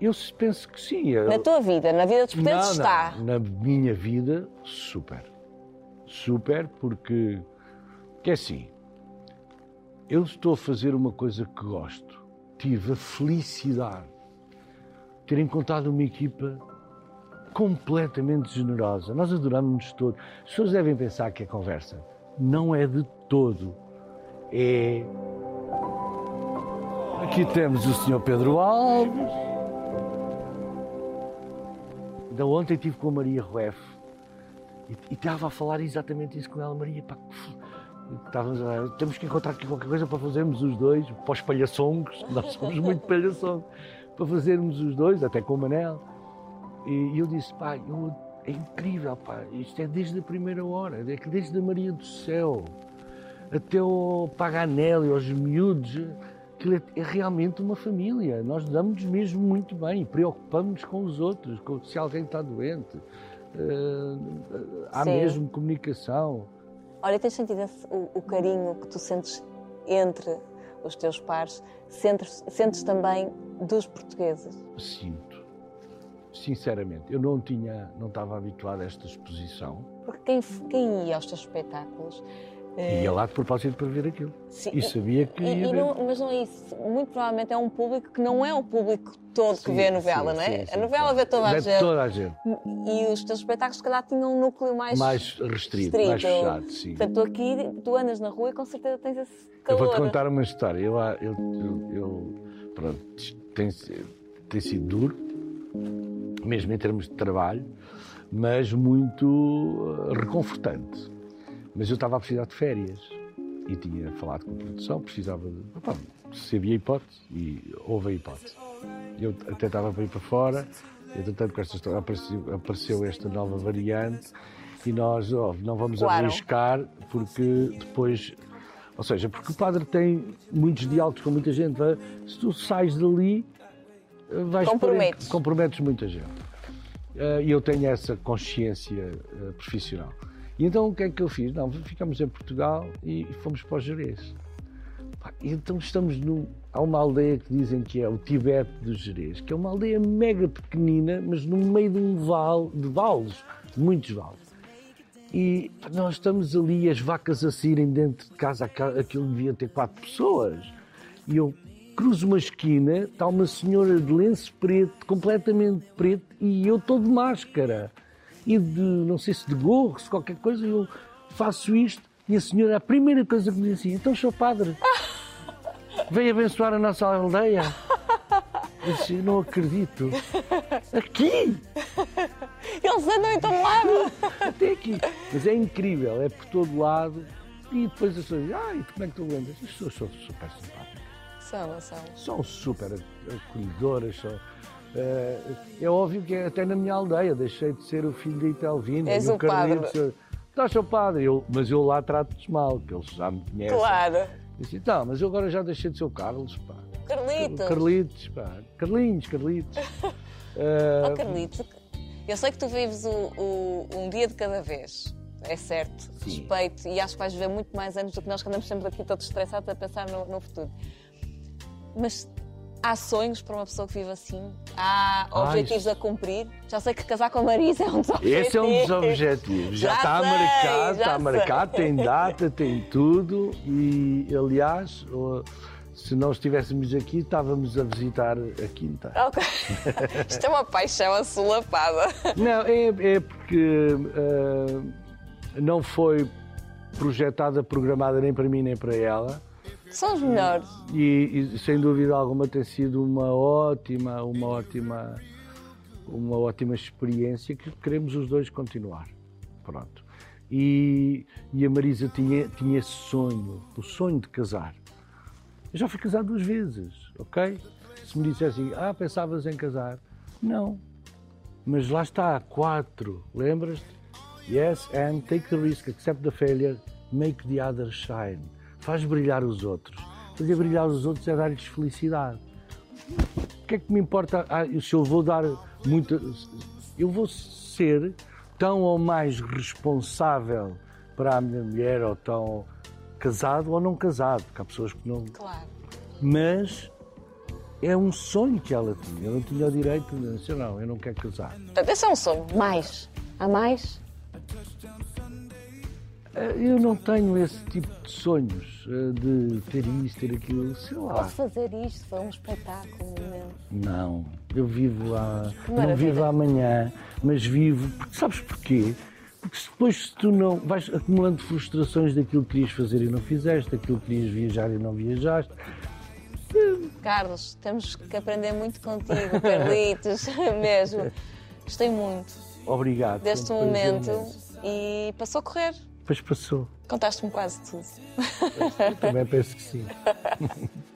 Speaker 2: eu penso que sim. eu-
Speaker 1: Na tua vida, na vida dos portugueses, está.
Speaker 2: não. Na minha vida, super. Super, porque. Que é assim. Eu estou a fazer uma coisa que gosto. Tive a felicidade de ter encontrado uma equipa completamente generosa. Nós adoramos-nos todos. As pessoas devem pensar que a conversa não é de todo. É. Aqui temos o Sr. Pedro Alves. Ainda ontem estive com a Maria Rueff e, e estava a falar exatamente isso com ela. Maria, pá, estávamos a, temos que encontrar aqui qualquer coisa para fazermos os dois, para os palhaçongos, nós somos muito palhaçongos, para fazermos os dois, até com o Manel. E eu disse, pá, eu- é incrível, pá, isto é desde a primeira hora, é que desde a Maria do Céu até ao Paganelli, aos miúdos, aquilo é, é realmente uma família. Nós damos mesmo muito bem, preocupamos-nos com os outros, com, se alguém está doente. eh, há
Speaker 1: Sim.
Speaker 2: mesmo comunicação.
Speaker 1: Olha, tens sentido esse- o, o carinho que tu sentes entre os teus pares? Sentes, sentes também dos portugueses?
Speaker 2: Sinto. Sinceramente, eu não tinha, não estava habituado a esta exposição.
Speaker 1: Porque quem, quem ia aos teus espetáculos. Eh,
Speaker 2: Ia lá de propósito para ver aquilo.
Speaker 1: sim,
Speaker 2: E sabia que
Speaker 1: e- e não- mas não é isso. Muito provavelmente é um público que não é o público todo que
Speaker 2: Sim,
Speaker 1: vê a novela,
Speaker 2: sim,
Speaker 1: não é?
Speaker 2: sim,
Speaker 1: a novela vê toda a
Speaker 2: Vê
Speaker 1: gente.
Speaker 2: toda a gente.
Speaker 1: E os teus espetáculos, se calhar, tinham um núcleo mais.
Speaker 2: Mais restrito, mais fechado, sim.
Speaker 1: Portanto, tu aqui, tu andas na rua e com certeza tens esse
Speaker 2: Eu
Speaker 1: calor.
Speaker 2: vou-te contar uma história. Eu, eu, eu, eu- pronto, tem, tem sido duro, mesmo em termos de trabalho, mas muito eh, reconfortante. Mas eu estava a precisar de férias e tinha falado com a produção, precisava de. Opa, se havia hipótese, e houve a hipótese. Eu até estava para ir para fora, entretanto, com esta história apareceu, apareceu esta nova variante e nós ó, não vamos
Speaker 1: Claro.
Speaker 2: arriscar porque depois. Ou seja, porque o padre tem muitos diálogos com muita gente. Se tu sais dali, vais
Speaker 1: Comprometes.
Speaker 2: comprometes muita gente. Eh, E eu tenho essa consciência eh, profissional. E então o que é que eu fiz? Não, ficamos em Portugal e fomos para o Jerez. Então estamos num. Há uma aldeia que dizem que é o Tibete do Jerez, que é uma aldeia mega pequenina, mas no meio de um vale, de vales, muitos vales. E nós estamos ali, as vacas a saírem dentro de casa, aquilo devia ter quatro pessoas. E eu cruzo uma esquina, está uma senhora de lenço preto, completamente preto, e eu estou de máscara. E de, não sei se de gorro, se qualquer coisa, eu faço isto, e a senhora, a primeira coisa que me diz assim, então, seu padre, veio abençoar a nossa aldeia. Eu disse, eu não acredito. Aqui!
Speaker 1: Eles andam em todo lado!
Speaker 2: Até aqui. Mas é incrível, é por todo lado. E depois as pessoas dizem, ai, como é que tu lembras? As pessoas são super simpáticas.
Speaker 1: São, são?
Speaker 2: São super acolhedoras. São, é óbvio que até na minha aldeia deixei de ser o filho da Itelvina.
Speaker 1: És
Speaker 2: e
Speaker 1: o padre.
Speaker 2: Carlitos, Estás seu padre, eu, mas eu lá trato-te mal, que eles já me conhecem.
Speaker 1: Claro.
Speaker 2: Disse, então, mas eu agora já deixei de ser o Carlos, pá.
Speaker 1: Carlitos.
Speaker 2: Carlitos, pá. Carlinhos, Carlitos.
Speaker 1: Oh,
Speaker 2: Eh,
Speaker 1: Carlitos, eu sei que tu vives o- o- um dia de cada vez. É certo,
Speaker 2: Sim.
Speaker 1: respeito, e acho que vais viver muito mais anos do que nós que andamos sempre aqui todos estressados a pensar no, no futuro. Mas há sonhos para uma pessoa que vive assim? Há
Speaker 2: Ai,
Speaker 1: objetivos a cumprir? Já sei que casar com a Marisa é um dos objetivos.
Speaker 2: Esse é um dos objetivos. Já,
Speaker 1: Já
Speaker 2: está
Speaker 1: sei,
Speaker 2: marcado,
Speaker 1: já
Speaker 2: está marcado,
Speaker 1: sei.
Speaker 2: tem data, tem tudo. E, aliás, se não estivéssemos aqui, estávamos a visitar a quinta.
Speaker 1: Ok. Isto é uma paixão assolapada.
Speaker 2: Não, é, é porque ah, não foi projetada, programada nem para mim nem para ela.
Speaker 1: São os melhores.
Speaker 2: E, e, sem dúvida alguma tem sido uma ótima, uma ótima, uma ótima experiência que queremos os dois continuar. Pronto. E, e a Marisa tinha, tinha esse sonho, o sonho de casar. Eu já fui casado duas vezes, ok? Se me dissessem, ah, pensavas em casar? Não. Mas lá está, quatro, lembras-te? Yes, and take the risk, accept the failure, make the others shine. Faz brilhar os outros. Fazer brilhar os outros é dar-lhes felicidade. O que é que me importa ah, se eu vou dar muita. Eu vou ser tão ou mais responsável para a minha mulher, ou tão casado ou não casado, porque há pessoas que não.
Speaker 1: Claro.
Speaker 2: Mas é um sonho que ela tinha. Eu não tinha o direito de dizer, não, eu não quero casar.
Speaker 1: Portanto, esse é um sonho. Mais. Há mais?
Speaker 2: Eh, Eu não tenho esse tipo de sonhos, eh, de ter isto, ter aquilo, sei lá.
Speaker 1: Posso fazer isto? Foi um espetáculo, momento.
Speaker 2: Não, eu vivo
Speaker 1: Que
Speaker 2: não vivo amanhã, mas vivo, porque sabes porquê? Porque depois se tu não vais acumulando frustrações daquilo que querias fazer e não fizeste, daquilo que querias viajar e não viajaste,
Speaker 1: Carlos, temos que aprender muito contigo, Carlitos, mesmo. Gostei muito
Speaker 2: obrigado.
Speaker 1: deste
Speaker 2: um
Speaker 1: momento e passou a correr.
Speaker 2: Depois passou.
Speaker 1: Contaste-me quase tudo.
Speaker 2: Eu também penso que sim.